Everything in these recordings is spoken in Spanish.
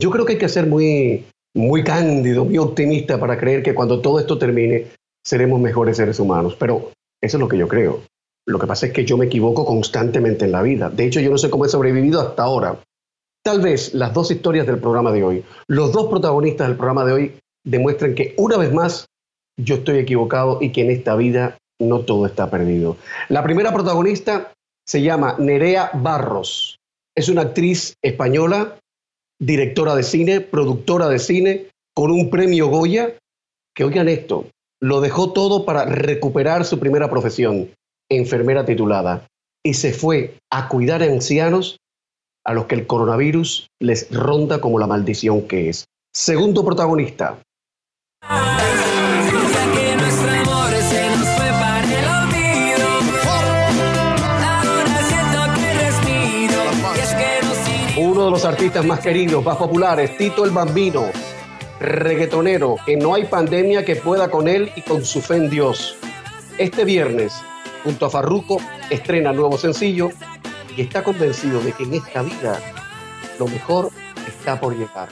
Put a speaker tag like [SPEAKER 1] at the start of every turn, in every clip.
[SPEAKER 1] Yo creo que hay que ser muy, muy cándido, muy optimista para creer que cuando todo esto termine seremos mejores seres humanos. Pero eso es lo que yo creo. Lo que pasa es que yo me equivoco constantemente en la vida. De hecho, yo no sé cómo he sobrevivido hasta ahora. Tal vez las dos historias del programa de hoy, los dos protagonistas del programa de hoy, demuestren que una vez más yo estoy equivocado y que en esta vida no todo está perdido. La primera protagonista se llama Nerea Barros. Es una actriz española, directora de cine, productora de cine, con un premio Goya, que oigan esto, lo dejó todo para recuperar su primera profesión, enfermera titulada, y se fue a cuidar a ancianos a los que el coronavirus les ronda como la maldición que es. Segundo protagonista. Artistas más queridos, más populares, Tito el Bambino, reggaetonero, que no hay pandemia que pueda con él y con su fe en Dios. Este viernes, junto a Farruko, estrena nuevo sencillo y está convencido de que en esta vida lo mejor está por llegar.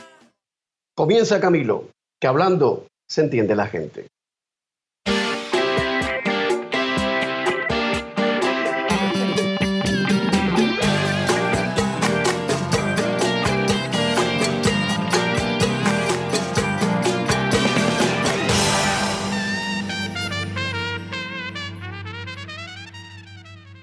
[SPEAKER 1] Comienza Camilo, que hablando se entiende la gente.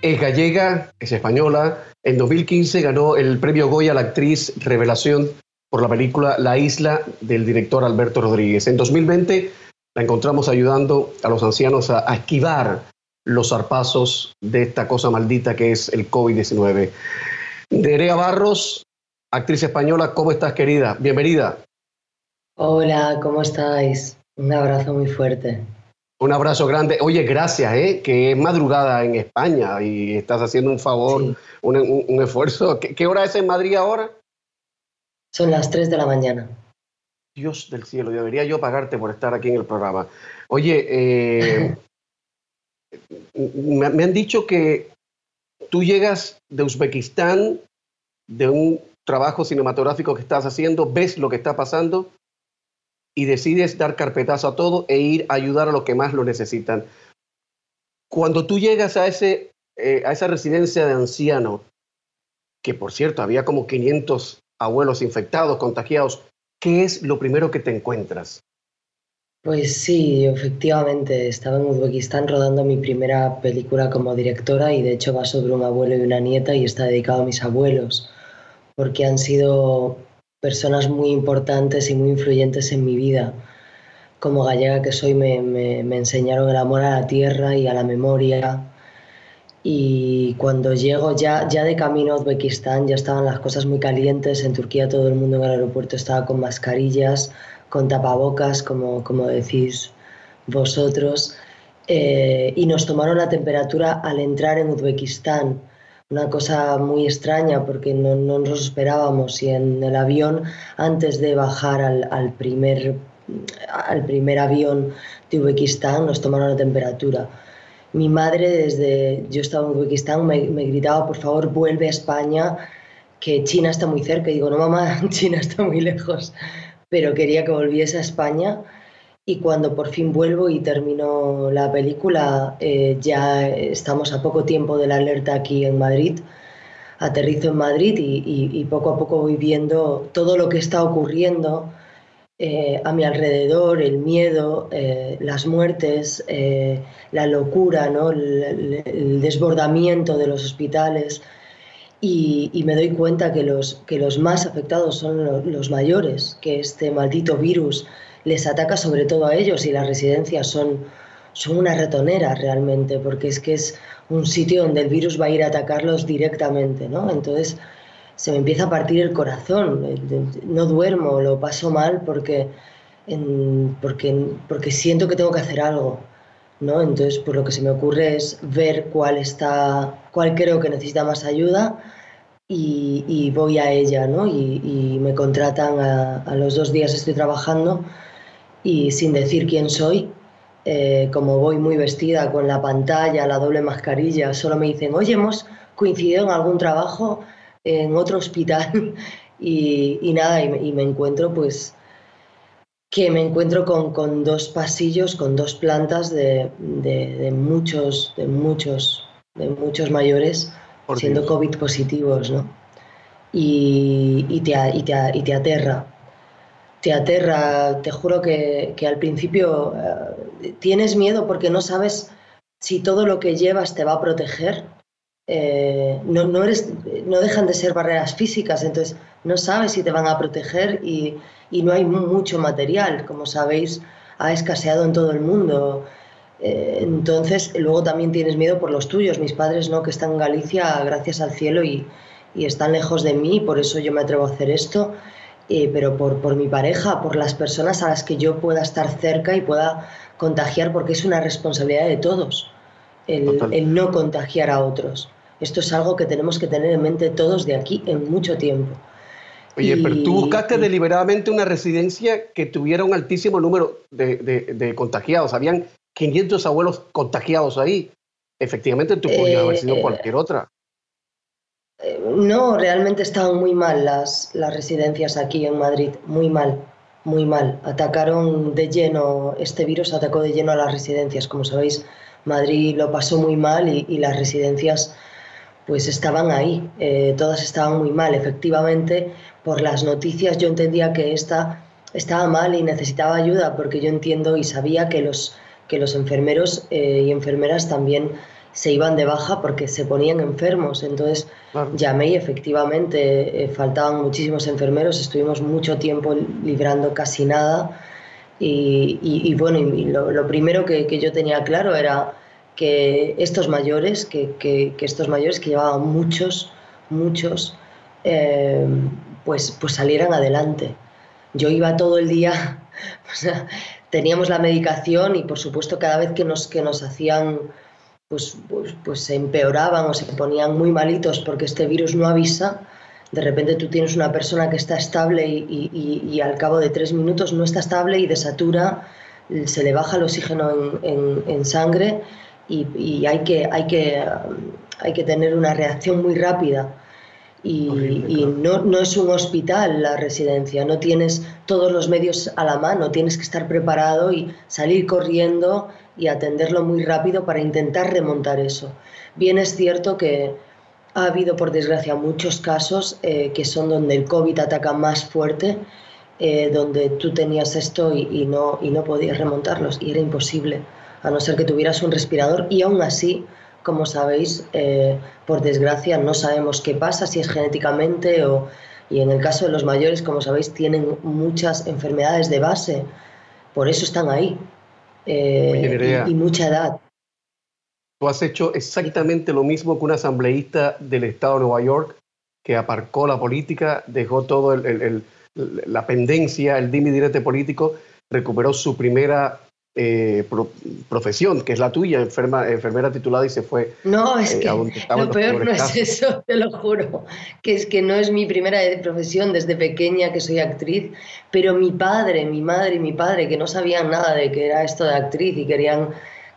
[SPEAKER 1] Es gallega, es española. En 2015 ganó el premio Goya a la actriz Revelación por la película La Isla del director Alberto Rodríguez. En 2020 la encontramos ayudando a los ancianos a, esquivar los zarpazos de esta cosa maldita que es el COVID-19. Nerea Barros, actriz española, ¿cómo estás querida? Bienvenida.
[SPEAKER 2] Hola, ¿cómo estáis? Un abrazo muy fuerte.
[SPEAKER 1] Un abrazo grande. Oye, gracias, ¿eh? que es madrugada en España y estás haciendo un favor, un, esfuerzo. ¿Qué, hora es en Madrid ahora?
[SPEAKER 2] Son las 3 de la mañana.
[SPEAKER 1] Dios del cielo, debería yo pagarte por estar aquí en el programa. Oye, eh, me, me han dicho que tú llegas de Uzbekistán, de un trabajo cinematográfico que estás haciendo, ves lo que está pasando y decides dar carpetazo a todo e ir a ayudar a los que más lo necesitan. Cuando tú llegas a, ese, eh, a esa residencia de ancianos, que por cierto había como 500 abuelos infectados, contagiados, ¿qué es lo primero que te encuentras?
[SPEAKER 2] Pues sí, efectivamente, estaba en Uzbekistán rodando mi primera película como directora y de hecho va sobre un abuelo y una nieta y está dedicado a mis abuelos, porque han sido personas muy importantes y muy influyentes en mi vida. Como gallega que soy, me, me, enseñaron el amor a la tierra y a la memoria. Y cuando llego ya, ya de camino a Uzbekistán, ya estaban las cosas muy calientes. En Turquía todo el mundo en el aeropuerto estaba con mascarillas, con tapabocas, como, como decís vosotros. Eh, y nos tomaron la temperatura al entrar en Uzbekistán una cosa muy extraña porque no, no, nos esperábamos y en el avión, antes de bajar al, al, primer, al primer avión de Uzbekistán, nos tomaron la temperatura. Mi madre, desde yo estaba en Uzbekistán, me, me gritaba, por favor, vuelve a España, que China está muy cerca. Y digo, no, mamá, China está muy lejos. Pero quería que volviese a España y cuando por fin vuelvo y termino la película, eh, ya estamos a poco tiempo de la alerta aquí en Madrid. Aterrizo en Madrid y, poco a poco voy viendo todo lo que está ocurriendo eh, a mi alrededor, el miedo, eh, las muertes, la locura, ¿no? el, desbordamiento de los hospitales. Y, me doy cuenta que los, que los más afectados son los mayores, que este maldito virus les ataca sobre todo a ellos y las residencias son, son una retonera realmente, porque es que es un sitio donde el virus va a ir a atacarlos directamente, ¿no? Entonces se me empieza a partir el corazón, no duermo, lo paso mal porque, porque, porque siento que tengo que hacer algo, ¿no? Entonces, pues lo que se me ocurre es ver cuál está, cuál creo que necesita más ayuda y, voy a ella, ¿no? Y, me contratan a, a, los dos días estoy trabajando y sin decir quién soy, eh, como voy muy vestida con la pantalla, la doble mascarilla, solo me dicen, oye, hemos coincidido en algún trabajo en otro hospital Y, nada, y, me encuentro pues que me encuentro con, dos pasillos, con dos plantas de, muchos, de muchos, de muchos mayores siendo COVID positivos, ¿no? Y, te, y, te, aterra. Te aterra, te juro que, al principio eh, tienes miedo porque no sabes si todo lo que llevas te va a proteger. Eh, no, no, eres, no dejan de ser barreras físicas, entonces no sabes si te van a proteger y, y no hay mucho material. Como sabéis, ha escaseado en todo el mundo. Eh, entonces, luego también tienes miedo por los tuyos. Mis padres no, que están en Galicia, gracias al cielo, y, y están lejos de mí, por eso yo me atrevo a hacer esto. Eh, pero por, por mi pareja, por las personas a las que yo pueda estar cerca y pueda contagiar, porque es una responsabilidad de todos el, el no contagiar a otros. Esto es algo que tenemos que tener en mente todos de aquí en mucho tiempo.
[SPEAKER 1] Oye, pero tú buscaste deliberadamente una residencia que tuviera un altísimo número de, de, contagiados. Habían 500 abuelos contagiados ahí. Efectivamente, tú podías haber sido eh, cualquier otra.
[SPEAKER 2] Eh, no, realmente estaban muy mal las, las residencias aquí en Madrid, muy mal, muy mal. Atacaron de lleno, este virus atacó de lleno a las residencias. Como sabéis, Madrid lo pasó muy mal y, las residencias pues estaban ahí, eh, todas estaban muy mal. Efectivamente, por las noticias yo entendía que esta estaba mal y necesitaba ayuda porque yo entiendo y sabía que los, que los enfermeros eh, y enfermeras también se iban de baja porque se ponían enfermos. Entonces llamé y efectivamente eh, faltaban muchísimos enfermeros, estuvimos mucho tiempo librando casi nada. Y, bueno, lo, primero que, que, yo tenía claro era que estos mayores, que, que, estos mayores que llevaban muchos, muchos, eh, pues, pues salieran adelante. Yo iba todo el día, teníamos la medicación y por supuesto cada vez que nos, que nos hacían, pues, pues, pues, se empeoraban o se ponían muy malitos porque este virus no avisa, de repente tú tienes una persona que está estable y, y, al cabo de tres minutos no está estable y desatura, se le baja el oxígeno en, en, en sangre y, hay, que, hay, que, hay que tener una reacción muy rápida. Y, no, no, es un hospital la residencia, no tienes todos los medios a la mano, tienes que estar preparado y salir corriendo y atenderlo muy rápido para intentar remontar eso. Bien es cierto que ha habido, por desgracia, muchos casos eh, que son donde el COVID ataca más fuerte, eh, donde tú tenías esto y, y, no, y no podías remontarlos y era imposible a no ser que tuvieras un respirador y aún así, como sabéis, eh, por desgracia no sabemos qué pasa, si es genéticamente o... Y en el caso de los mayores, como sabéis, tienen muchas enfermedades de base, por eso están ahí. Eh, y, mucha edad.
[SPEAKER 1] Tú has hecho exactamente lo mismo que un asambleísta del Estado de Nueva York que aparcó la política, dejó todo la pendencia, el dimi político, recuperó su primera eh, profesión, que es la tuya, enferma, enfermera titulada y se fue.
[SPEAKER 2] No, es eh, que lo peor no es eso, te lo juro, que es que no es mi primera profesión desde pequeña que soy actriz, pero mi padre, mi madre y mi padre, que no sabían nada de que era esto de actriz y querían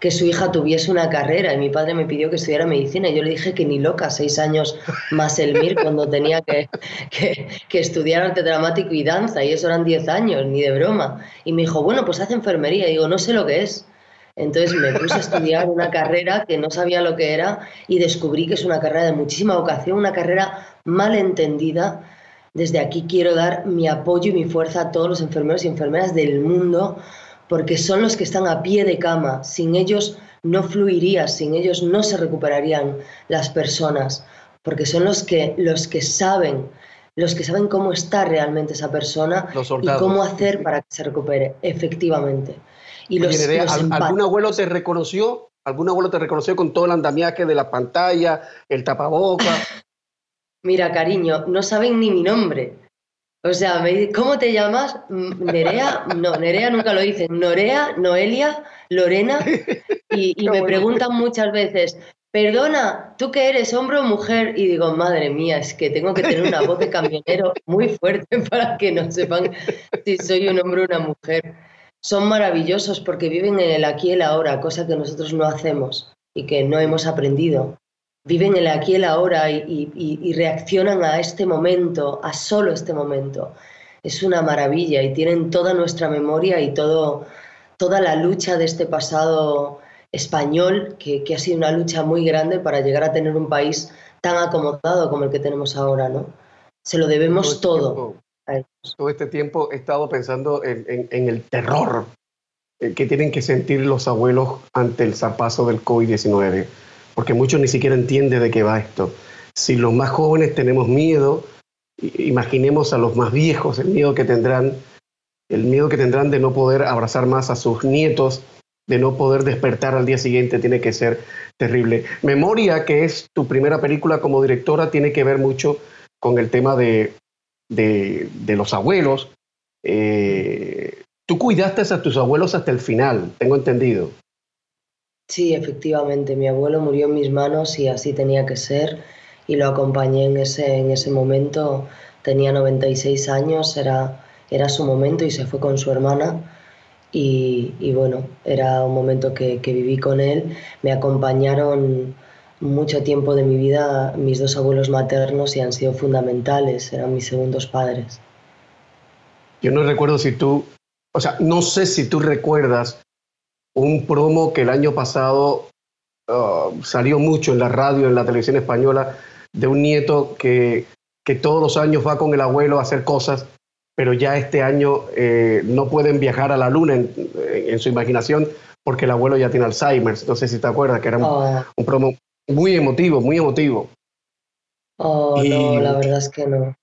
[SPEAKER 2] que su hija tuviese una carrera y mi padre me pidió que estudiara medicina y yo le dije que ni loca, seis años más el MIR cuando tenía que, que, estudiar arte dramático y danza y eso eran diez años, ni de broma. Y me dijo, bueno, pues hace enfermería. Y digo, no sé lo que es. Entonces me puse a estudiar una carrera que no sabía lo que era y descubrí que es una carrera de muchísima vocación, una carrera mal entendida. Desde aquí quiero dar mi apoyo y mi fuerza a todos los enfermeros y enfermeras del mundo porque son los que están a pie de cama. Sin ellos no fluiría, sin ellos no se recuperarían las personas, porque son los que, los que saben, los que saben cómo está realmente esa persona y cómo hacer para que se recupere, efectivamente.
[SPEAKER 1] Y los, ¿Algún abuelo te reconoció? ¿Algún abuelo te reconoció con todo el andamiaje de la pantalla, el tapaboca?
[SPEAKER 2] Mira, cariño, no saben ni mi nombre. O sea, ¿cómo te llamas? Nerea, no, Nerea nunca lo dicen. Norea, Noelia, Lorena. Y, me preguntan muchas veces, perdona, ¿tú qué eres, hombre o mujer? Y digo, madre mía, es que tengo que tener una voz de camionero muy fuerte para que no sepan si soy un hombre o una mujer. Son maravillosos porque viven en el aquí y el ahora, cosa que nosotros no hacemos y que no hemos aprendido. Viven el aquí y el ahora y, reaccionan a este momento, a solo este momento. Es una maravilla y tienen toda nuestra memoria y todo, toda la lucha de este pasado español, que, ha sido una lucha muy grande para llegar a tener un país tan acomodado como el que tenemos ahora, ¿no? Se lo debemos todo.
[SPEAKER 1] Este todo, este tiempo he estado pensando en, en el terror eh, que tienen que sentir los abuelos ante el zapazo del COVID-19, porque muchos ni siquiera entienden de qué va esto. Si los más jóvenes tenemos miedo, imaginemos a los más viejos el miedo que tendrán, el miedo que tendrán de no poder abrazar más a sus nietos, de no poder despertar al día siguiente, tiene que ser terrible. Memoria, que es tu primera película como directora, tiene que ver mucho con el tema de, de, los abuelos. Eh, Tú cuidaste a tus abuelos hasta el final, tengo entendido.
[SPEAKER 2] Sí, efectivamente, mi abuelo murió en mis manos y así tenía que ser y lo acompañé en ese, en ese momento. Tenía 96 años, era, era su momento y se fue con su hermana. Y, bueno, era un momento que, que, viví con él. Me acompañaron mucho tiempo de mi vida mis dos abuelos maternos y han sido fundamentales, eran mis segundos padres.
[SPEAKER 1] Yo no recuerdo si tú o sea, no sé si tú recuerdas un promo que el año pasado uh, salió mucho en la radio, en la televisión española, de un nieto que, que todos los años va con el abuelo a hacer cosas, pero ya este año eh, no pueden viajar a la luna en, su imaginación porque el abuelo ya tiene Alzheimer. No sé si te acuerdas que era un, oh. promo muy emotivo, muy emotivo.
[SPEAKER 2] Oh, no, la verdad es que no.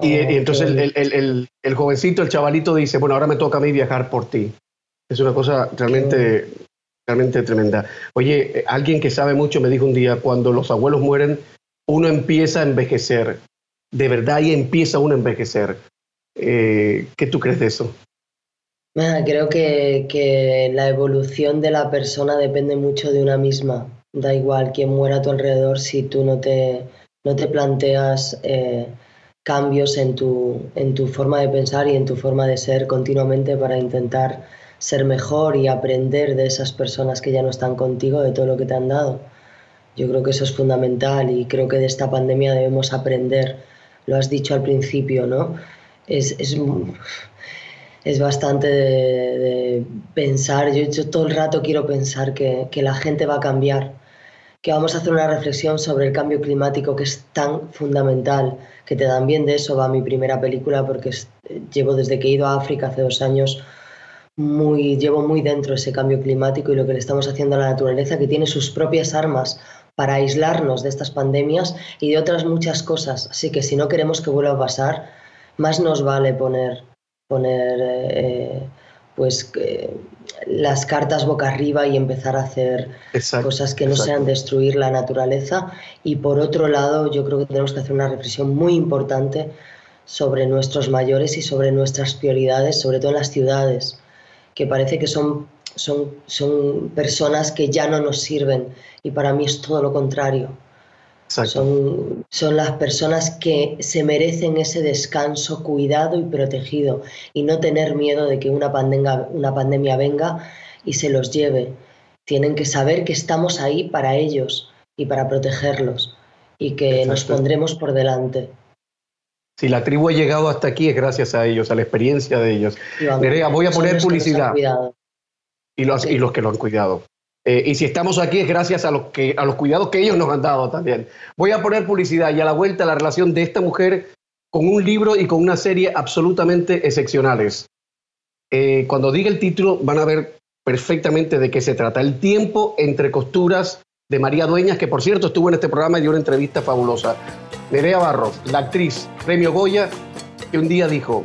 [SPEAKER 1] Y, entonces el, jovencito, el chavalito dice, bueno, ahora me toca a mí viajar por ti. Es una cosa realmente, realmente tremenda. Oye, eh, alguien que sabe mucho me dijo un día, cuando los abuelos mueren, uno empieza a envejecer. De verdad, ahí empieza uno a envejecer. Eh, ¿Qué tú crees de eso?
[SPEAKER 2] Creo que, que, la evolución de la persona depende mucho de una misma. Da igual quién muera a tu alrededor si tú no te, no te planteas eh, cambios en tu, en tu forma de pensar y en tu forma de ser continuamente para intentar ser mejor y aprender de esas personas que ya no están contigo, de todo lo que te han dado. Yo creo que eso es fundamental y creo que de esta pandemia debemos aprender. Lo has dicho al principio, ¿no? Es, es, es bastante de, pensar. Yo, todo el rato quiero pensar que, que la gente va a cambiar, que vamos a hacer una reflexión sobre el cambio climático que es tan fundamental, que te dan bien de eso va mi primera película porque llevo desde que he ido a África hace dos años muy, llevo muy dentro ese cambio climático y lo que le estamos haciendo a la naturaleza que tiene sus propias armas para aislarnos de estas pandemias y de otras muchas cosas. Así que si no queremos que vuelva a pasar, más nos vale poner, poner eh, pues las cartas boca arriba y empezar a hacer cosas que no sean destruir la naturaleza. Y por otro lado, yo creo que tenemos que hacer una reflexión muy importante sobre nuestros mayores y sobre nuestras prioridades, sobre todo en las ciudades, que parece que son, son, son personas que ya no nos sirven y para mí es todo lo contrario. Son, son las personas que se merecen ese descanso cuidado y protegido y no tener miedo de que una pandemia, una pandemia venga y se los lleve. Tienen que saber que estamos ahí para ellos y para protegerlos y que nos pondremos por delante.
[SPEAKER 1] Si la tribu ha llegado hasta aquí es gracias a ellos, a la experiencia de ellos. Nerea, voy a poner publicidad. Y los, y los que lo han cuidado. Eh, y si estamos aquí es gracias a los, que, a los cuidados que ellos nos han dado también. Voy a poner publicidad y a la vuelta la relación de esta mujer con un libro y con una serie absolutamente excepcionales. Eh, cuando diga el título van a ver perfectamente de qué se trata. El tiempo entre costuras de María Dueñas, que por cierto estuvo en este programa y dio una entrevista fabulosa. Nerea Barros, la actriz, premio Goya, que un día dijo,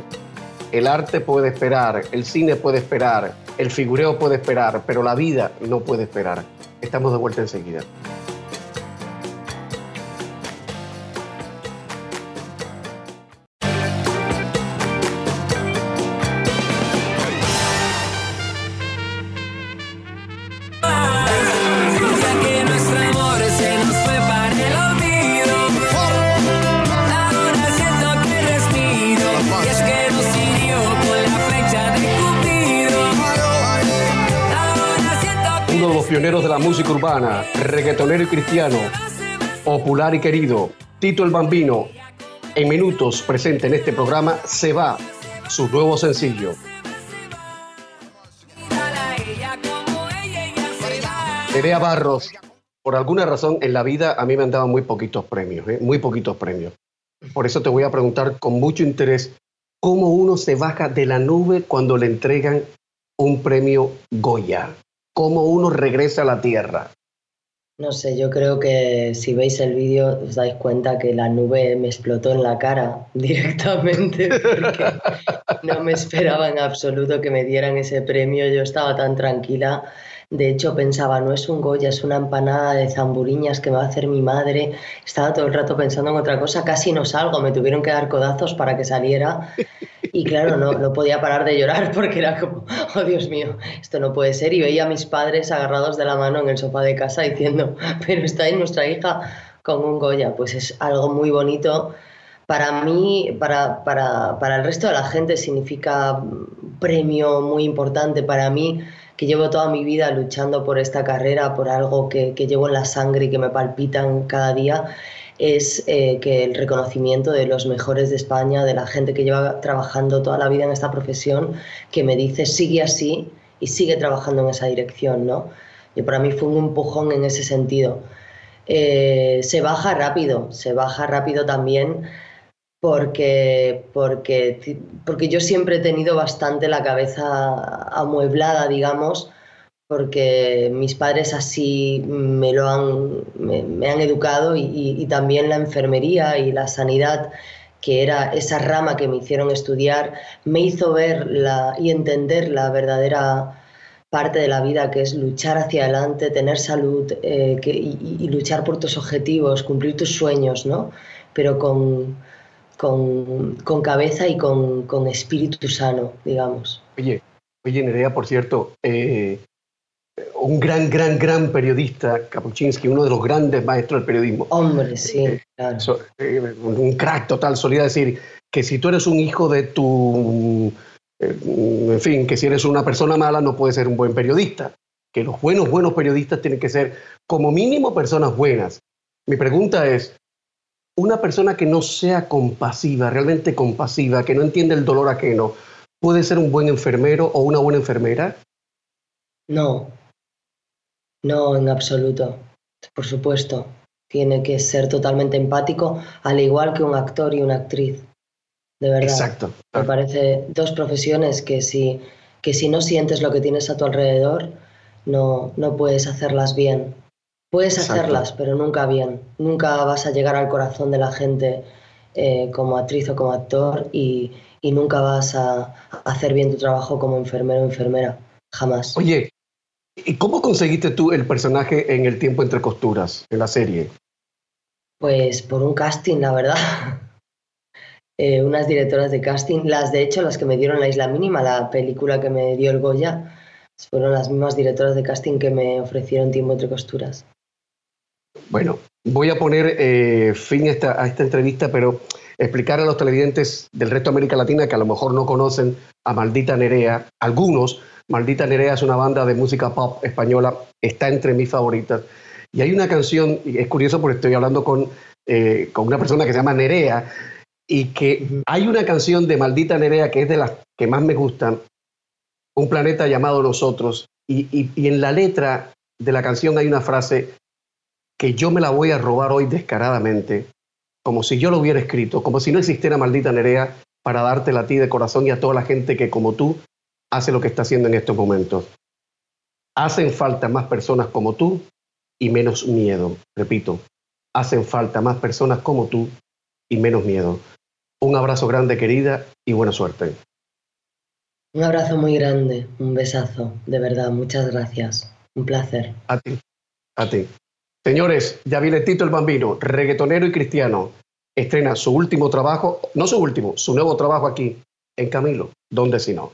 [SPEAKER 1] el arte puede esperar, el cine puede esperar, el figureo puede esperar, pero la vida no puede esperar. Estamos de vuelta enseguida. Urbana, reggaetonero y cristiano, popular y querido Tito el Bambino, en minutos presente en este programa, se va su nuevo sencillo. Nerea Barros, por alguna razón en la vida a mí me han dado muy poquitos premios, ¿eh? muy poquitos premios. Por eso te voy a preguntar con mucho interés cómo uno se baja de la nube cuando le entregan un premio Goya, cómo uno regresa a la tierra.
[SPEAKER 2] No sé, yo creo que si veis el vídeo os dais cuenta que la nube me explotó en la cara directamente porque no me esperaba en absoluto que me dieran ese premio. Yo estaba tan tranquila de hecho, pensaba, no es un Goya, es una empanada de zamburiñas que va a hacer mi madre. Estaba todo el rato pensando en otra cosa, casi no salgo, me tuvieron que dar codazos para que saliera. Y claro, no, no podía parar de llorar porque era como, oh Dios mío, esto no puede ser. Y veía a mis padres agarrados de la mano en el sofá de casa diciendo, pero está ahí nuestra hija con un Goya. Pues es algo muy bonito. Para mí, para, para, para el resto de la gente significa un premio muy importante. Para mí que llevo toda mi vida luchando por esta carrera, por algo que, llevo en la sangre y que me palpitan cada día, es eh, que el reconocimiento de los mejores de España, de la gente que lleva trabajando toda la vida en esta profesión, que me dice sigue así y sigue trabajando en esa dirección, ¿no? Y para mí fue un empujón en ese sentido. Eh, se baja rápido, se baja rápido también porque, porque, porque yo siempre he tenido bastante la cabeza amueblada, digamos, porque mis padres así me lo han, me, han educado y, también la enfermería y la sanidad, que era esa rama que me hicieron estudiar, me hizo ver la, y entender la verdadera parte de la vida, que es luchar hacia adelante, tener salud eh, y, y, luchar por tus objetivos, cumplir tus sueños, ¿no? Pero con, con, con cabeza y con, con, espíritu sano, digamos.
[SPEAKER 1] Oye, oye Nerea, por cierto, eh, un gran, gran, gran periodista, Kapuczynski, uno de los grandes maestros del periodismo.
[SPEAKER 2] Hombre, sí, eh, claro.
[SPEAKER 1] Eh, un crack total, solía decir que si tú eres un hijo de tu... en fin, que si eres una persona mala no puedes ser un buen periodista. Que los buenos, buenos periodistas tienen que ser como mínimo personas buenas. Mi pregunta es, una persona que no sea compasiva, realmente compasiva, que no entiende el dolor ajeno, puede ser un buen enfermero o una buena enfermera?
[SPEAKER 2] No, no, en absoluto. Por supuesto, tiene que ser totalmente empático, al igual que un actor y una actriz. De verdad.
[SPEAKER 1] Exacto.
[SPEAKER 2] Me parece dos profesiones que si, que si no sientes lo que tienes a tu alrededor, no, no puedes hacerlas bien. Puedes hacerlas, pero nunca bien. Nunca vas a llegar al corazón de la gente eh, como actriz o como actor y, nunca vas a hacer bien tu trabajo como enfermero o enfermera. Jamás.
[SPEAKER 1] Oye, ¿y cómo conseguiste tú el personaje en El tiempo entre costuras, en la serie?
[SPEAKER 2] Pues por un casting, la verdad. Eh, unas directoras de casting, las de hecho, las que me dieron La Isla Mínima, la película que me dio el Goya, fueron las mismas directoras de casting que me ofrecieron Tiempo entre costuras.
[SPEAKER 1] Bueno, voy a poner eh, fin a esta, entrevista, pero explicar a los televidentes del resto de América Latina que a lo mejor no conocen a Maldita Nerea, algunos, Maldita Nerea es una banda de música pop española, está entre mis favoritas. Y hay una canción, y es curioso porque estoy hablando con, eh, con una persona que se llama Nerea, y que hay una canción de Maldita Nerea que es de las que más me gustan, Un planeta llamado Nosotros, y en la letra de la canción hay una frase que yo me la voy a robar hoy descaradamente, como si yo lo hubiera escrito, como si no existiera maldita Nerea para dártela a ti de corazón y a toda la gente que como tú hace lo que está haciendo en estos momentos. Hacen falta más personas como tú y menos miedo. Repito, hacen falta más personas como tú y menos miedo. Un abrazo grande, querida, y buena suerte.
[SPEAKER 2] Un abrazo muy grande, un besazo, de verdad, muchas gracias. Un placer.
[SPEAKER 1] A ti, a ti. Señores, ya viene Tito el Bambino, reggaetonero y cristiano. Estrena su último trabajo, no su último, su nuevo trabajo aquí en Camilo, donde si no.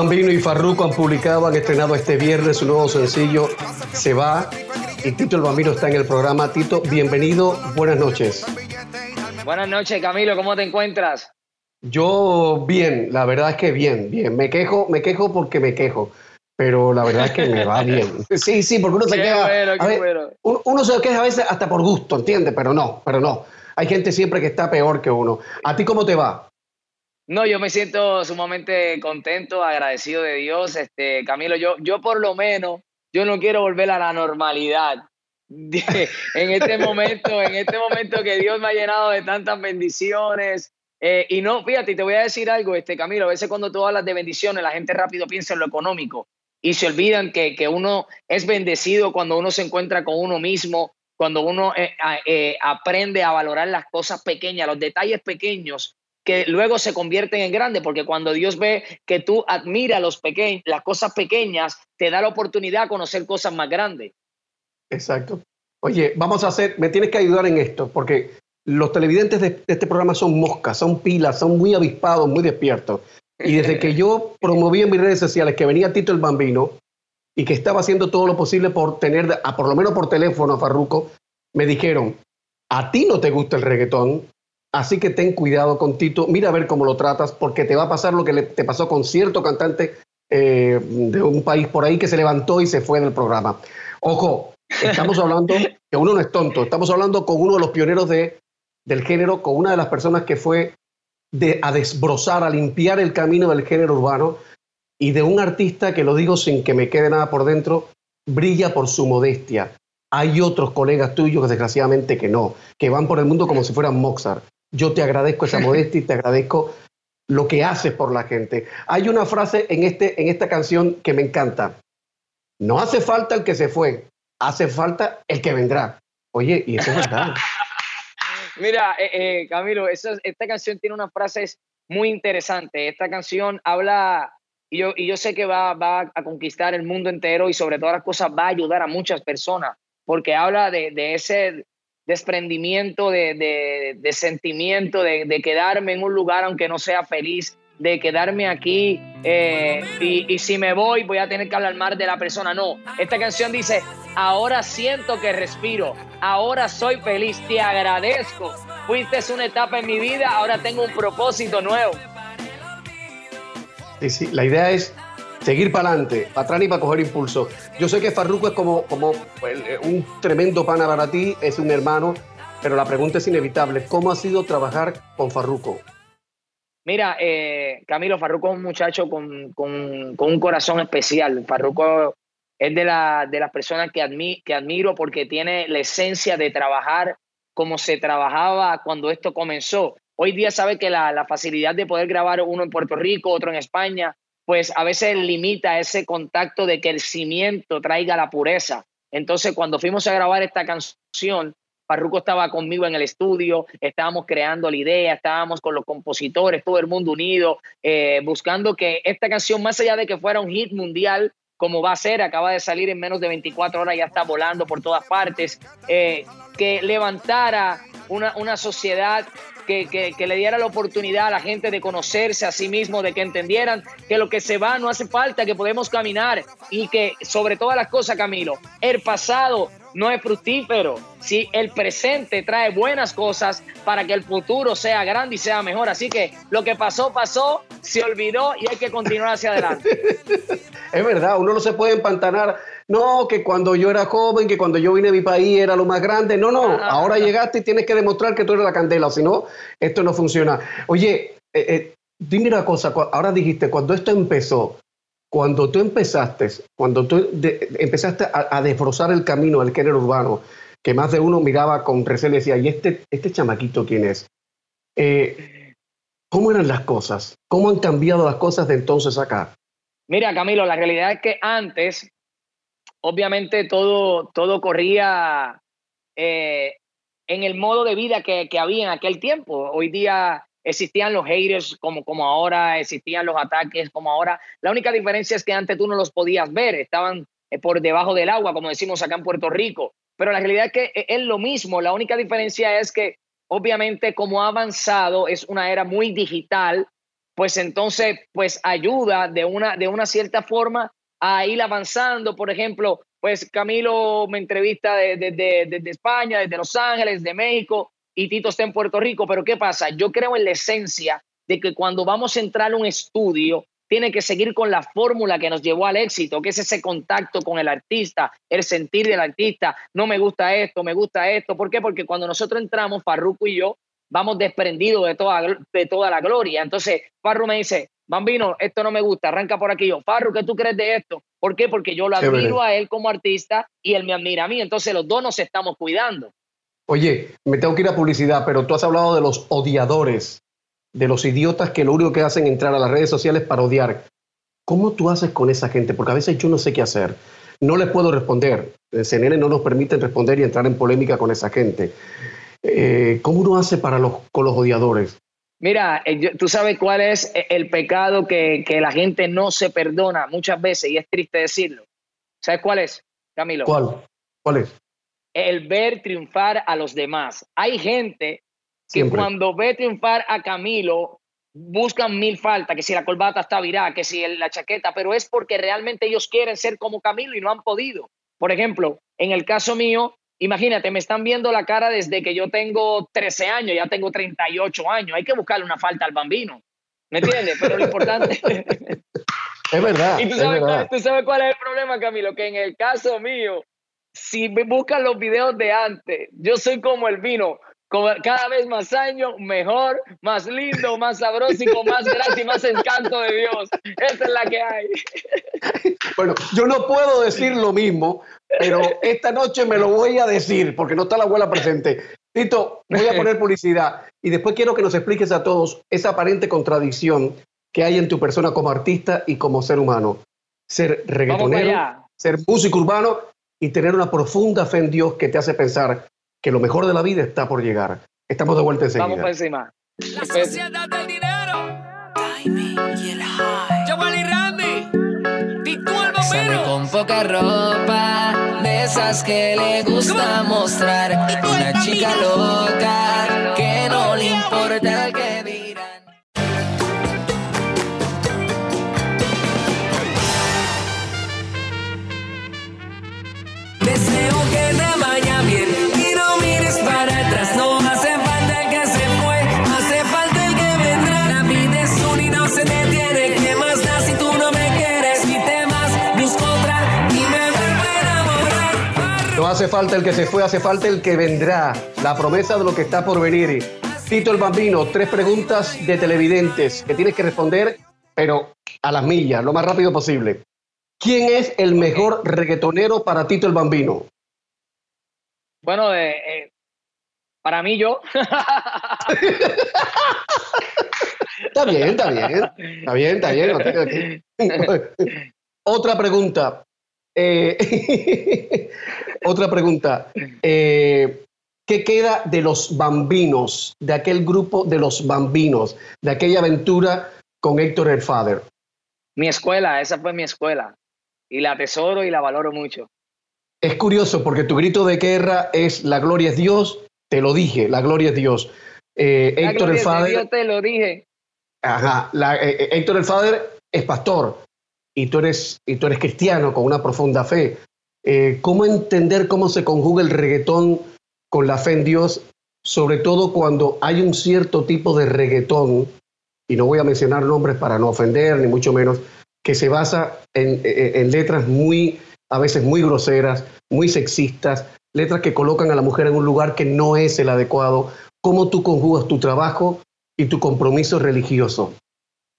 [SPEAKER 1] Bambino y Farruko han publicado, han estrenado este viernes su nuevo sencillo Se va. Y Tito el Bambino está en el programa. Tito, bienvenido, buenas noches.
[SPEAKER 3] Buenas noches, Camilo, ¿cómo te encuentras?
[SPEAKER 1] Yo bien, la verdad es que bien, bien. Me quejo, me quejo porque me quejo pero la verdad es que me va bien. Sí, sí, porque uno se queja. uno, se queja a veces hasta por gusto, ¿entiendes? Pero no, pero no. Hay gente siempre que está peor que uno. ¿A ti cómo te va?
[SPEAKER 3] No, yo me siento sumamente contento, agradecido de Dios. Este, Camilo, yo, yo por lo menos, yo no quiero volver a la normalidad. en este momento, en este momento que Dios me ha llenado de tantas bendiciones, eh, y no, fíjate, te voy a decir algo, este Camilo, a veces cuando tú hablas de bendiciones, la gente rápido piensa en lo económico y se olvidan que, uno es bendecido cuando uno se encuentra con uno mismo, cuando uno eh, eh, aprende a valorar las cosas pequeñas, los detalles pequeños que luego se convierten en grandes, porque cuando Dios ve que tú admiras los las cosas pequeñas, te da la oportunidad de conocer cosas más grandes.
[SPEAKER 1] Exacto. Oye, vamos a hacer, me tienes que ayudar en esto, porque los televidentes de este programa son moscas, son pilas, son muy avispados, muy despiertos. Y desde que yo promoví en mis redes sociales que venía Tito el Bambino y que estaba haciendo todo lo posible por tener, a, por lo menos por teléfono a Farruco, me dijeron, a ti no te gusta el reggaetón, así que ten cuidado con Tito, mira a ver cómo lo tratas, porque te va a pasar lo que le, te pasó con cierto cantante eh, de un país por ahí que se levantó y se fue del programa. Ojo, estamos hablando, que uno no es tonto, estamos hablando con uno de los pioneros de, del género, con una de las personas que fue de, a desbrozar, a limpiar el camino del género urbano y de un artista que lo digo sin que me quede nada por dentro, brilla por su modestia. Hay otros colegas tuyos, desgraciadamente, que no, que van por el mundo como si fueran Mozart. Yo te agradezco esa modestia y te agradezco lo que haces por la gente. Hay una frase en, este, en esta canción que me encanta. No hace falta el que se fue, hace falta el que vendrá. Oye, y eso es verdad.
[SPEAKER 3] Mira, eh, eh, Camilo, esta canción tiene unas frases muy interesantes. Esta canción habla, y yo, y yo sé que va, va, a conquistar el mundo entero y sobre todas las cosas va a ayudar a muchas personas, porque habla de, de ese desprendimiento, de, de, de sentimiento, de, quedarme en un lugar aunque no sea feliz, de quedarme aquí eh, y, si me voy voy a tener que hablar mal de la persona. No, esta canción dice, ahora siento que respiro, ahora soy feliz, te agradezco. Fuiste una etapa en mi vida, ahora tengo un propósito nuevo.
[SPEAKER 1] Sí, sí, la idea es seguir para adelante, para atrás y para coger impulso. Yo sé que Farruko es como, como eh, un tremendo pana para ti, es un hermano, pero la pregunta es inevitable. ¿Cómo ha sido trabajar con Farruko?
[SPEAKER 3] Mira, eh, Camilo, Farruko es un muchacho con, un corazón especial. Farruko es de, la, de las personas que, que admiro porque tiene la esencia de trabajar como se trabajaba cuando esto comenzó. Hoy día sabe que la, la, facilidad de poder grabar uno en Puerto Rico, otro en España, pues a veces limita ese contacto de que el cimiento traiga la pureza. Entonces, cuando fuimos a grabar esta canción, Parruco estaba conmigo en el estudio, estábamos creando la idea, estábamos con los compositores, todo el mundo unido, eh, buscando que esta canción, más allá de que fuera un hit mundial, como va a ser, acaba de salir en menos de 24 horas, ya está volando por todas partes, eh, que levantara una, una sociedad que, le diera la oportunidad a la gente de conocerse a sí mismo, de que entendieran que lo que se va no hace falta, que podemos caminar y que sobre todas las cosas, Camilo, el pasado no es fructífero. Si el presente trae buenas cosas para que el futuro sea grande y sea mejor. Así que lo que pasó, pasó, se olvidó y hay que continuar hacia adelante.
[SPEAKER 1] es verdad, uno no se puede empantanar no, que cuando yo era joven, que cuando yo vine a mi país era lo más grande. No, no, ahora llegaste y tienes que demostrar que tú eres la candela, si no, esto no funciona. Oye, eh, eh, dime una cosa, ahora dijiste, cuando esto empezó, cuando tú empezaste, cuando tú empezaste a, a, desbrozar el camino al género urbano, que más de uno miraba con recelo y decía, ¿y este, este chamaquito quién es? Eh, ¿Cómo eran las cosas? ¿Cómo han cambiado las cosas de entonces acá?
[SPEAKER 3] Mira, Camilo, la realidad es que antes obviamente todo, todo corría eh, en el modo de vida que, había en aquel tiempo. Hoy día existían los haters como, como ahora, existían los ataques como ahora. La única diferencia es que antes tú no los podías ver, estaban eh, por debajo del agua, como decimos acá en Puerto Rico. Pero la realidad es que e, es lo mismo, la única diferencia es que obviamente como ha avanzado es una era muy digital, pues entonces pues ayuda de una, de una cierta forma a ir avanzando. Por ejemplo, pues Camilo me entrevista desde España, desde Los Ángeles, de México, y Tito está en Puerto Rico, pero ¿qué pasa? Yo creo en la esencia de que cuando vamos a entrar a un estudio, tiene que seguir con la fórmula que nos llevó al éxito, que es ese contacto con el artista, el sentir del artista. No me gusta esto, me gusta esto. ¿Por qué? Porque cuando nosotros entramos, Farruko y yo, vamos desprendidos de toda, de toda la gloria. Entonces, Farru me dice, Bambino, esto no me gusta, arranca por aquí. Yo, Farru, ¿qué tú crees de esto? ¿Por qué? Porque yo lo admiro a él como artista y él me admira a mí. Entonces, los dos nos estamos cuidando.
[SPEAKER 1] Oye, me tengo que ir a publicidad, pero tú has hablado de los odiadores de los idiotas que lo único que hacen es entrar a las redes sociales para odiar. ¿Cómo tú haces con esa gente? Porque a veces yo no sé qué hacer. No les puedo responder. El CNN no nos permite responder y entrar en polémica con esa gente. Eh, ¿Cómo uno hace para los, con los odiadores?
[SPEAKER 3] Mira, eh, tú sabes cuál es el pecado que, que, la gente no se perdona muchas veces y es triste decirlo. ¿Sabes cuál es, Camilo?
[SPEAKER 1] ¿Cuál? ¿Cuál es?
[SPEAKER 3] El ver triunfar a los demás. Hay gente que cuando ve triunfar a Camilo, buscan mil faltas, que si la corbata está virada, que si la chaqueta, pero es porque realmente ellos quieren ser como Camilo y no han podido. Por ejemplo, en el caso mío, imagínate, me están viendo la cara desde que yo tengo 13 años, ya tengo 38 años, hay que buscarle una falta al bambino. ¿Me entiendes? Pero lo importante...
[SPEAKER 1] es verdad.
[SPEAKER 3] ¿Y tú sabes, Cuál, tú sabes cuál es el problema, Camilo? Que en el caso mío, si me buscan los videos de antes, yo soy como el vino cada vez más años, mejor, más lindo, más sabroso y con más gracia y más encanto de Dios. Esa es la que hay.
[SPEAKER 1] Bueno, yo no puedo decir lo mismo, pero esta noche me lo voy a decir porque no está la abuela presente. Tito, voy a poner publicidad y después quiero que nos expliques a todos esa aparente contradicción que hay en tu persona como artista y como ser humano. Ser reggaetonero, ser músico urbano y tener una profunda fe en Dios que te hace pensar que lo mejor de la vida está por llegar. Estamos de vuelta enseguida.
[SPEAKER 3] Vamos por encima. La sociedad del dinero. y el high. Yo, y Randy. Tito el Sale
[SPEAKER 4] con poca ropa. De esas que le gusta mostrar. Una chica loca. Que no le importa
[SPEAKER 1] hace falta el que se fue, hace falta el que vendrá. La promesa de lo que está por venir. Tito el Bambino, tres preguntas de televidentes que tienes que responder, pero a las millas, lo más rápido posible. ¿Quién es el mejor reggaetonero para Tito el Bambino?
[SPEAKER 3] Bueno, eh, eh, para mí yo.
[SPEAKER 1] está bien, está bien. Está bien, está bien. Otra pregunta. Eh, otra pregunta. Eh, ¿Qué queda de los bambinos, de aquel grupo de los bambinos, de aquella aventura con Héctor el Father?
[SPEAKER 3] Mi escuela, esa fue mi escuela. Y la atesoro y la valoro mucho.
[SPEAKER 1] Es curioso porque tu grito de guerra es la gloria es Dios. Te lo dije, la gloria es Dios.
[SPEAKER 3] Eh, Héctor el. Yo te lo dije.
[SPEAKER 1] Ajá. Héctor el Father es pastor y tú eres, y tú eres cristiano con una profunda fe. Eh, ¿Cómo entender cómo se conjuga el reggaetón con la fe en Dios, sobre todo cuando hay un cierto tipo de reggaetón, y no voy a mencionar nombres para no ofender, ni mucho menos, que se basa en, en letras muy, a veces muy groseras, muy sexistas, letras que colocan a la mujer en un lugar que no es el adecuado. ¿Cómo tú conjugas tu trabajo y tu compromiso religioso?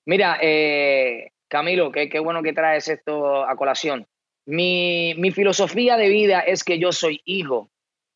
[SPEAKER 3] Mira, eh, Camilo, qué, bueno que traes esto a colación. Mi, filosofía de vida es que yo soy hijo.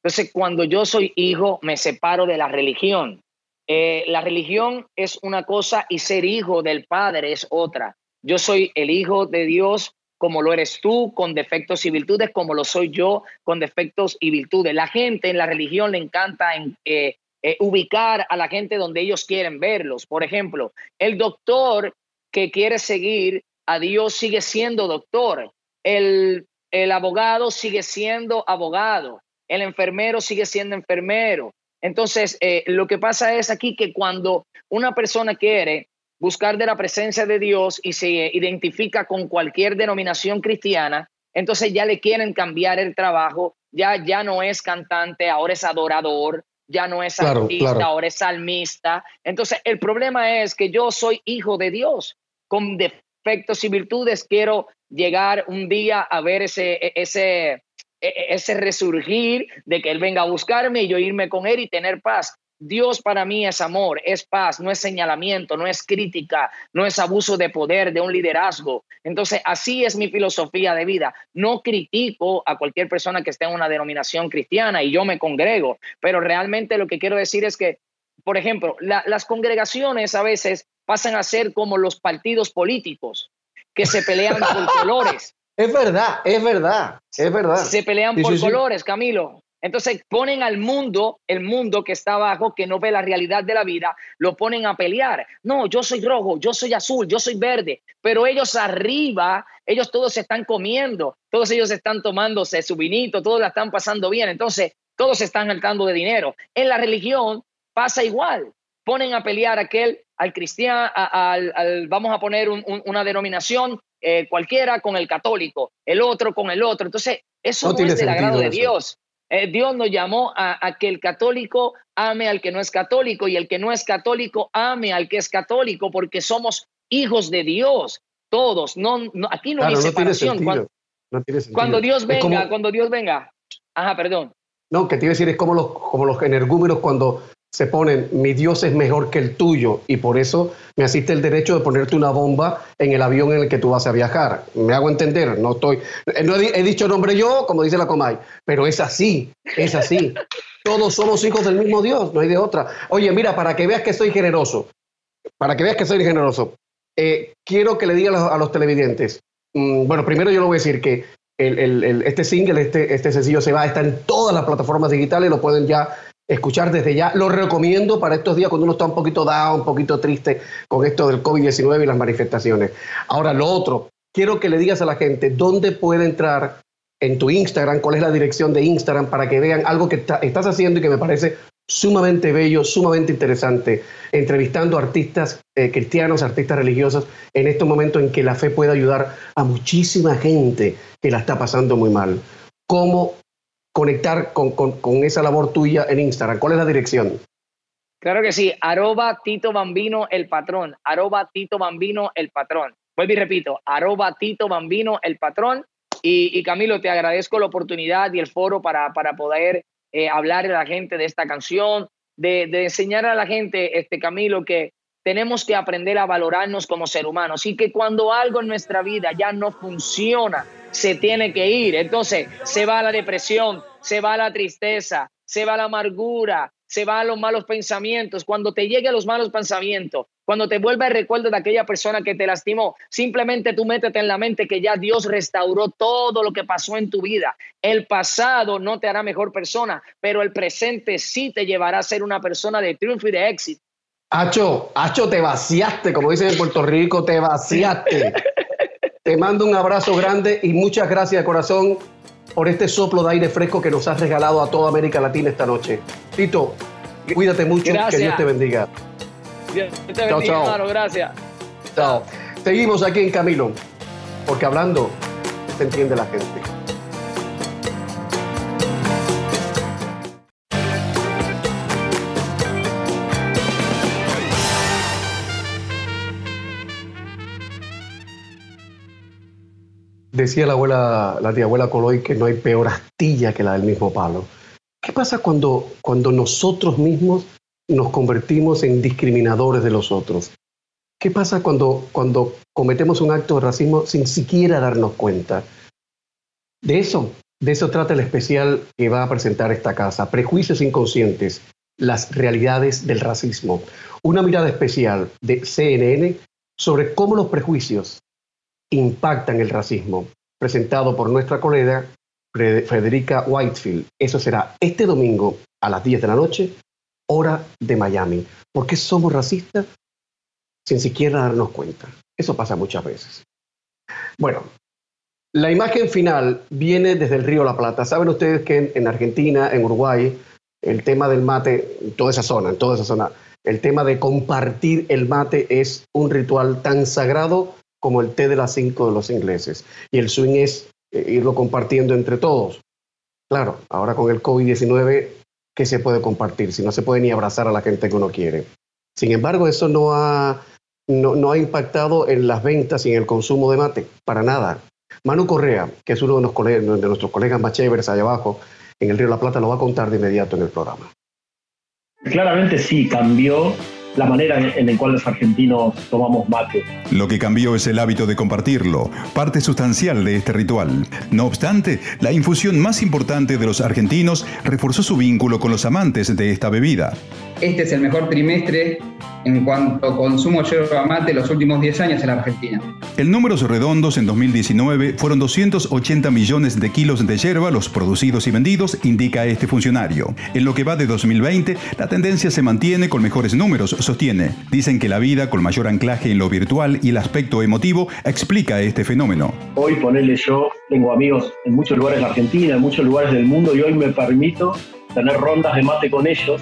[SPEAKER 3] Entonces, cuando yo soy hijo, me separo de la religión. Eh, la religión es una cosa y ser hijo del Padre es otra. Yo soy el hijo de Dios como lo eres tú, con defectos y virtudes, como lo soy yo, con defectos y virtudes. La gente en la religión le encanta eh, eh, ubicar a la gente donde ellos quieren verlos. Por ejemplo, el doctor que quiere seguir a Dios sigue siendo doctor. El, el abogado sigue siendo abogado. El enfermero sigue siendo enfermero. Entonces, eh, lo que pasa es aquí que cuando una persona quiere buscar de la presencia de Dios y se identifica con cualquier denominación cristiana, entonces ya le quieren cambiar el trabajo, ya, ya no es cantante, ahora es adorador, ya no es artista, ahora es salmista. Entonces el problema es que yo soy hijo de Dios, con defectos y virtudes, quiero llegar un día a ver ese, e, ese, e, ese resurgir de que Él venga a buscarme y yo irme con Él y tener paz. Dios para mí es amor, es paz, no es señalamiento, no es crítica, no es abuso de poder, de un liderazgo. Entonces, así es mi filosofía de vida. No critico a cualquier persona que esté en una denominación cristiana y yo me congrego, pero realmente lo que quiero decir es que, por ejemplo, las congregaciones a veces pasan a ser como los partidos políticos que se pelean por colores.
[SPEAKER 1] Es verdad, es verdad, es verdad.
[SPEAKER 3] Se pelean por colores, Camilo. Entonces ponen al mundo, el mundo que está abajo, que no ve la realidad de la vida, lo ponen a pelear. No, yo soy rojo, yo soy azul, yo soy verde, pero ellos arriba, ellos todos se están comiendo, todos ellos están tomándose su vinito, todos la están pasando bien, entonces todos se están saltando de dinero. En la religión pasa igual, ponen a pelear aquel al cristiano, al, vamos a poner una denominación eh, cualquiera con el católico, el otro con el otro. Entonces, eso no, es del agrado de Dios. Eh, Dios nos llamó a, que el católico ame al que no es católico y el que no es católico ame al que es católico porque somos hijos de Dios, todos. No, aquí no hay separación. cuando, Dios venga, cuando Dios venga. Ajá, perdón.
[SPEAKER 1] No, que te iba a decir, es como los, como los energúmenos cuando se ponen, mi Dios es mejor que el tuyo y por eso me asiste el derecho de ponerte una bomba en el avión en el que tú vas a viajar. Me hago entender, no estoy, no he, dicho nombre yo, como dice la Comay, pero es así, es así. Todos somos hijos del mismo Dios, no hay de otra. Oye, mira, para que veas que soy generoso, para que veas que soy generoso, eh, quiero que le diga a los, televidentes, mm, bueno, primero yo lo voy a decir que este single, este, este sencillo se va, está en todas las plataformas digitales, lo pueden ya escuchar desde ya. Lo recomiendo para estos días cuando uno está un poquito down, un poquito triste con esto del COVID-19 y las manifestaciones. Ahora, lo otro, quiero que le digas a la gente dónde puede entrar en tu Instagram, cuál es la dirección de Instagram para que vean algo que estás haciendo y que me parece sumamente bello, sumamente interesante, entrevistando artistas eh, cristianos, artistas religiosos, en estos momentos en que la fe puede ayudar a muchísima gente que la está pasando muy mal. ¿Cómo conectar con, esa labor tuya en Instagram? ¿Cuál es la dirección?
[SPEAKER 3] Claro que sí, arroba Tito Bambino el patrón, arroba Tito Bambino el patrón. Vuelvo y repito, arroba Tito Bambino el patrón. Y, Camilo, te agradezco la oportunidad y el foro para, para poder eh, hablar a la gente de esta canción, de, de, enseñar a la gente, este Camilo, que tenemos que aprender a valorarnos como ser humanos y que cuando algo en nuestra vida ya no funciona, se tiene que ir. Entonces se va la depresión, se va la tristeza, se va la amargura, se van los malos pensamientos. Cuando te lleguen los malos pensamientos, cuando te vuelva el recuerdo de aquella persona que te lastimó, simplemente tú métete en la mente que ya Dios restauró todo lo que pasó en tu vida. El pasado no te hará mejor persona, pero el presente sí te llevará a ser una persona de triunfo y de éxito.
[SPEAKER 1] Hacho, Hacho, te vaciaste, como dicen en Puerto Rico, te vaciaste. te mando un abrazo grande y muchas gracias de corazón por este soplo de aire fresco que nos has regalado a toda América Latina esta noche. Tito, cuídate mucho, que Dios te bendiga.
[SPEAKER 3] Dios te bendiga, chao, gracias.
[SPEAKER 1] Chao. Seguimos aquí en Camilo, porque hablando se entiende la gente. Decía la abuela, la tía abuela Coloy que no hay peor astilla que la del mismo palo. ¿Qué pasa cuando, cuando nosotros mismos nos convertimos en discriminadores de los otros? ¿Qué pasa cuando, cuando cometemos un acto de racismo sin siquiera darnos cuenta? De eso, de eso trata el especial que va a presentar esta casa, Prejuicios Inconscientes, las realidades del racismo. Una mirada especial de CNN sobre cómo los prejuicios impactan el racismo, presentado por nuestra colega Federica Whitefield. Eso será este domingo a las 10 de la noche, hora de Miami. ¿Por qué somos racistas? Sin siquiera darnos cuenta. Eso pasa muchas veces. Bueno, la imagen final viene desde el río La Plata. Saben ustedes que en, Argentina, en Uruguay, el tema del mate, en toda esa zona, en toda esa zona, el tema de compartir el mate es un ritual tan sagrado como el té de las cinco de los ingleses. Y el swing es eh, irlo compartiendo entre todos. Claro, ahora con el COVID-19, ¿qué se puede compartir? Si no se puede ni abrazar a la gente que uno quiere. Sin embargo, eso no ha, no, ha impactado en las ventas y en el consumo de mate, para nada. Manu Correa, que es uno de, los de nuestros colegas más chéveres allá abajo, en el Río la Plata, lo va a contar de inmediato en el programa.
[SPEAKER 5] Claramente sí, cambió la manera en la cual los argentinos tomamos mate.
[SPEAKER 6] Lo que cambió es el hábito de compartirlo, parte sustancial de este ritual. No obstante, la infusión más importante de los argentinos reforzó su vínculo con los amantes de esta bebida.
[SPEAKER 7] Este es el mejor trimestre en cuanto a consumo de yerba mate los últimos 10 años en la Argentina.
[SPEAKER 6] En números redondos, en 2019 fueron 280 millones de kilos de yerba los producidos y vendidos, indica este funcionario. En lo que va de 2020, la tendencia se mantiene con mejores números, sostiene. Dicen que la vida, con mayor anclaje en lo virtual y el aspecto emotivo, explica este fenómeno.
[SPEAKER 5] Hoy, ponerle yo, tengo amigos en muchos lugares de Argentina, en muchos lugares del mundo, y hoy me permito tener rondas de mate con ellos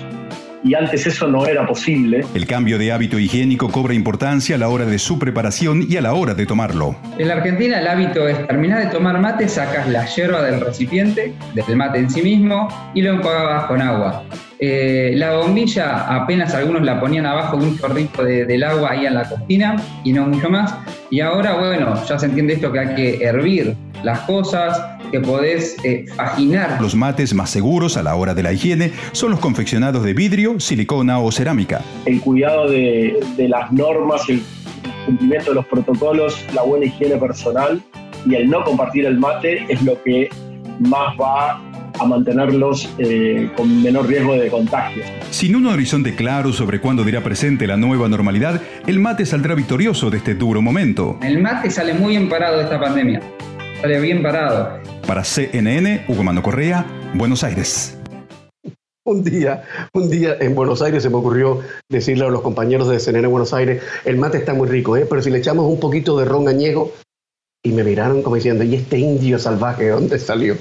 [SPEAKER 5] y antes eso no era posible.
[SPEAKER 6] El cambio de hábito higiénico cobra importancia a la hora de su preparación y a la hora de tomarlo.
[SPEAKER 7] En la Argentina el hábito es terminar de tomar mate, sacas la hierba del recipiente, del mate en sí mismo, y lo enjuagabas con agua. Eh, la bombilla apenas algunos la ponían abajo de un chorrito del agua ahí en la cocina y no mucho más. Y ahora, bueno, ya se entiende esto que hay que hervir las cosas, que podés eh,
[SPEAKER 6] Los mates más seguros a la hora de la higiene son los confeccionados de vidrio, silicona o cerámica.
[SPEAKER 5] El cuidado de, de las normas, el cumplimiento de los protocolos, la buena higiene personal y el no compartir el mate es lo que más va a mantenerlos eh, con menor riesgo de contagio.
[SPEAKER 6] Sin un horizonte claro sobre cuándo dirá presente la nueva normalidad, el mate saldrá victorioso de este duro momento.
[SPEAKER 7] El mate sale muy bien parado de esta pandemia. Sale bien parado.
[SPEAKER 6] Para CNN, Hugo Mano Correa, Buenos Aires.
[SPEAKER 1] Un día, un día en Buenos Aires se me ocurrió decirle a los compañeros de CNN Buenos Aires, el mate está muy rico, ¿eh? pero si le echamos un poquito de ron añejo, y me miraron como diciendo, ¿y este indio salvaje de dónde salió?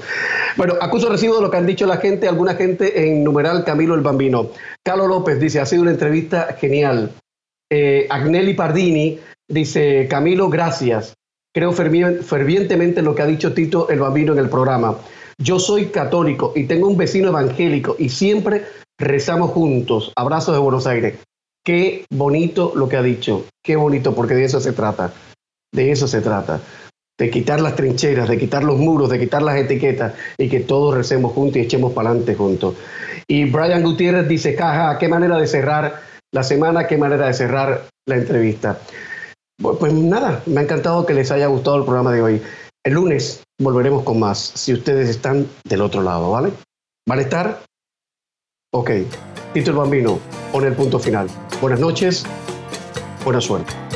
[SPEAKER 1] Bueno, acuso recibo de lo que han dicho la gente, alguna gente en numeral Camilo el Bambino. Carlos López dice, ha sido una entrevista genial. Eh, Agnelli Pardini dice, Camilo, gracias. Creo fervientemente lo que ha dicho Tito el Bambino en el programa. Yo soy católico y tengo un vecino evangélico y siempre rezamos juntos. Abrazos de Buenos Aires. Qué bonito lo que ha dicho. Qué bonito, porque de eso se trata. De eso se trata de quitar las trincheras, de quitar los muros, de quitar las etiquetas y que todos recemos juntos y echemos para adelante juntos. Y Brian Gutiérrez dice, caja, qué manera de cerrar la semana, qué manera de cerrar la entrevista. Pues nada, me ha encantado que les haya gustado el programa de hoy. El lunes volveremos con más, si ustedes están del otro lado, ¿vale? ¿Van a estar? Ok. Tito el Bambino pone el punto final. Buenas noches, buena suerte.